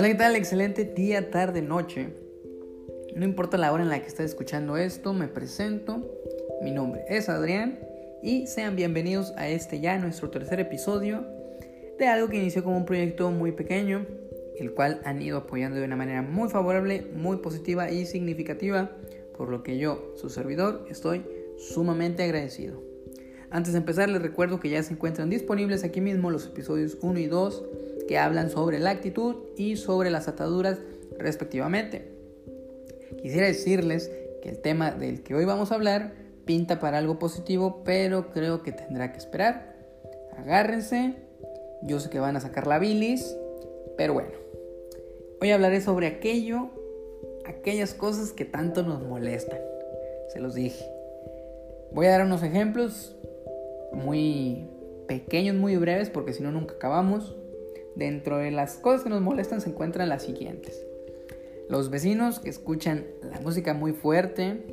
Hola, ¿qué tal? Excelente día, tarde, noche. No importa la hora en la que estés escuchando esto, me presento. Mi nombre es Adrián y sean bienvenidos a este ya nuestro tercer episodio de algo que inició como un proyecto muy pequeño, el cual han ido apoyando de una manera muy favorable, muy positiva y significativa, por lo que yo, su servidor, estoy sumamente agradecido. Antes de empezar les recuerdo que ya se encuentran disponibles aquí mismo los episodios 1 y 2 que hablan sobre la actitud y sobre las ataduras respectivamente. Quisiera decirles que el tema del que hoy vamos a hablar pinta para algo positivo, pero creo que tendrá que esperar. Agárrense, yo sé que van a sacar la bilis, pero bueno. Hoy hablaré sobre aquello, aquellas cosas que tanto nos molestan. Se los dije. Voy a dar unos ejemplos muy pequeños, muy breves, porque si no nunca acabamos. Dentro de las cosas que nos molestan se encuentran las siguientes. Los vecinos que escuchan la música muy fuerte,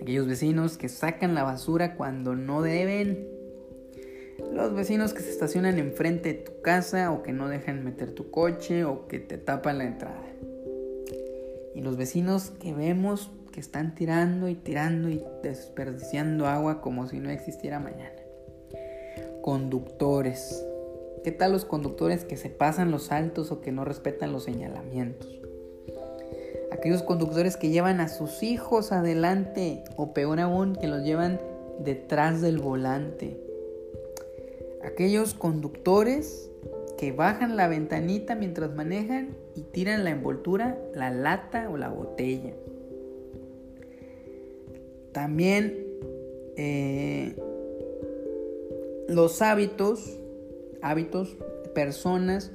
aquellos vecinos que sacan la basura cuando no deben, los vecinos que se estacionan enfrente de tu casa o que no dejan meter tu coche o que te tapan la entrada. Y los vecinos que vemos que están tirando y tirando y desperdiciando agua como si no existiera mañana. Conductores. ¿Qué tal los conductores que se pasan los altos o que no respetan los señalamientos? Aquellos conductores que llevan a sus hijos adelante o peor aún que los llevan detrás del volante. Aquellos conductores que bajan la ventanita mientras manejan y tiran la envoltura, la lata o la botella. También eh, los hábitos, hábitos, personas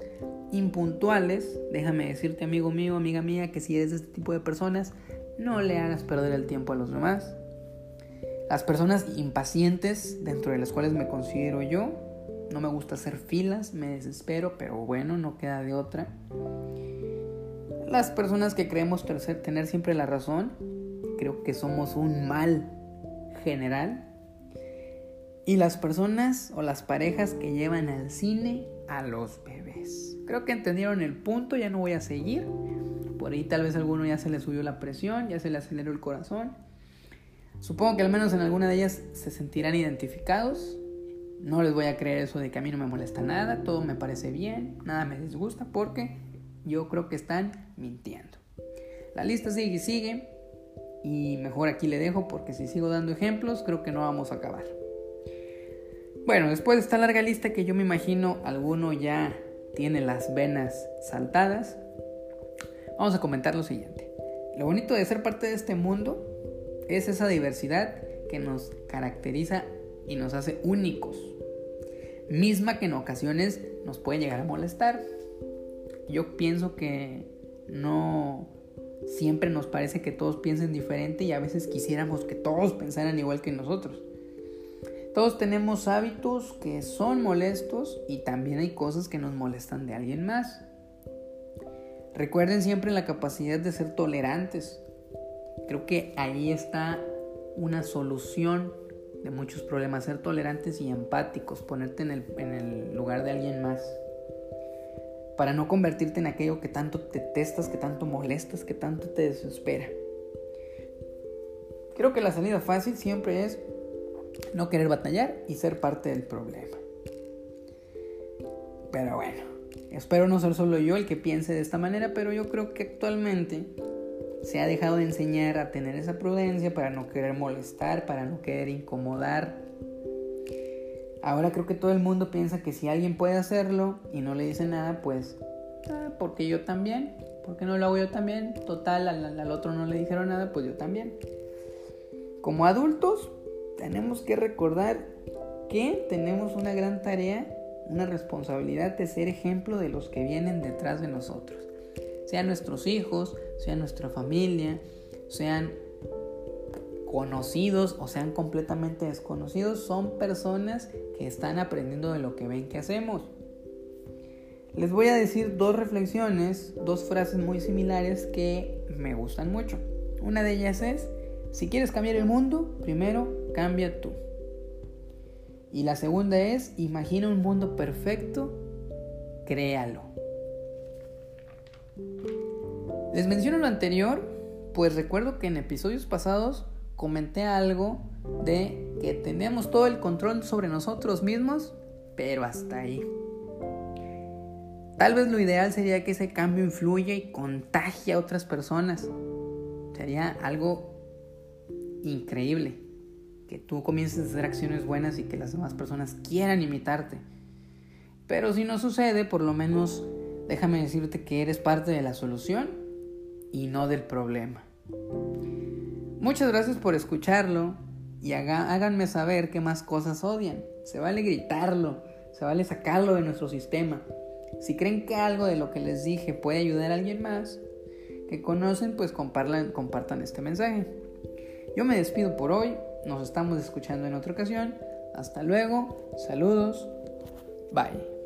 impuntuales, déjame decirte amigo mío, amiga mía, que si eres de este tipo de personas, no le hagas perder el tiempo a los demás. Las personas impacientes, dentro de las cuales me considero yo, no me gusta hacer filas, me desespero, pero bueno, no queda de otra. Las personas que creemos tener siempre la razón, creo que somos un mal general. Y las personas o las parejas que llevan al cine a los bebés. Creo que entendieron el punto, ya no voy a seguir. Por ahí tal vez a alguno ya se le subió la presión, ya se le aceleró el corazón. Supongo que al menos en alguna de ellas se sentirán identificados. No les voy a creer eso de que a mí no me molesta nada, todo me parece bien, nada me disgusta porque yo creo que están mintiendo. La lista sigue y sigue. Y mejor aquí le dejo porque si sigo dando ejemplos creo que no vamos a acabar. Bueno, después de esta larga lista que yo me imagino alguno ya tiene las venas saltadas, vamos a comentar lo siguiente. Lo bonito de ser parte de este mundo es esa diversidad que nos caracteriza y nos hace únicos. Misma que en ocasiones nos puede llegar a molestar. Yo pienso que no Siempre nos parece que todos piensen diferente y a veces quisiéramos que todos pensaran igual que nosotros. Todos tenemos hábitos que son molestos y también hay cosas que nos molestan de alguien más. Recuerden siempre la capacidad de ser tolerantes. Creo que ahí está una solución de muchos problemas, ser tolerantes y empáticos, ponerte en el, lugar de alguien más para no convertirte en aquello que tanto detestas, que tanto molestas, que tanto te desespera. Creo que la salida fácil siempre es no querer batallar y ser parte del problema. Pero bueno, espero no ser solo yo el que piense de esta manera, pero yo creo que actualmente se ha dejado de enseñar a tener esa prudencia para no querer molestar, para no querer incomodar, Ahora creo que todo el mundo piensa que si alguien puede hacerlo y no le dice nada, pues, ah, porque yo también, porque no lo hago yo también, total, al, al otro no le dijeron nada, pues yo también. Como adultos, tenemos que recordar que tenemos una gran tarea, una responsabilidad de ser ejemplo de los que vienen detrás de nosotros. Sean nuestros hijos, sean nuestra familia, sean conocidos o sean completamente desconocidos, son personas que están aprendiendo de lo que ven que hacemos. Les voy a decir dos reflexiones, dos frases muy similares que me gustan mucho. Una de ellas es, si quieres cambiar el mundo, primero cambia tú. Y la segunda es, imagina un mundo perfecto, créalo. Les menciono lo anterior, pues recuerdo que en episodios pasados comenté algo de que tenemos todo el control sobre nosotros mismos, pero hasta ahí. Tal vez lo ideal sería que ese cambio influya y contagie a otras personas. Sería algo increíble que tú comiences a hacer acciones buenas y que las demás personas quieran imitarte. Pero si no sucede, por lo menos déjame decirte que eres parte de la solución y no del problema. Muchas gracias por escucharlo y háganme saber qué más cosas odian. Se vale gritarlo, se vale sacarlo de nuestro sistema. Si creen que algo de lo que les dije puede ayudar a alguien más que conocen, pues compartan, compartan este mensaje. Yo me despido por hoy, nos estamos escuchando en otra ocasión. Hasta luego, saludos, bye.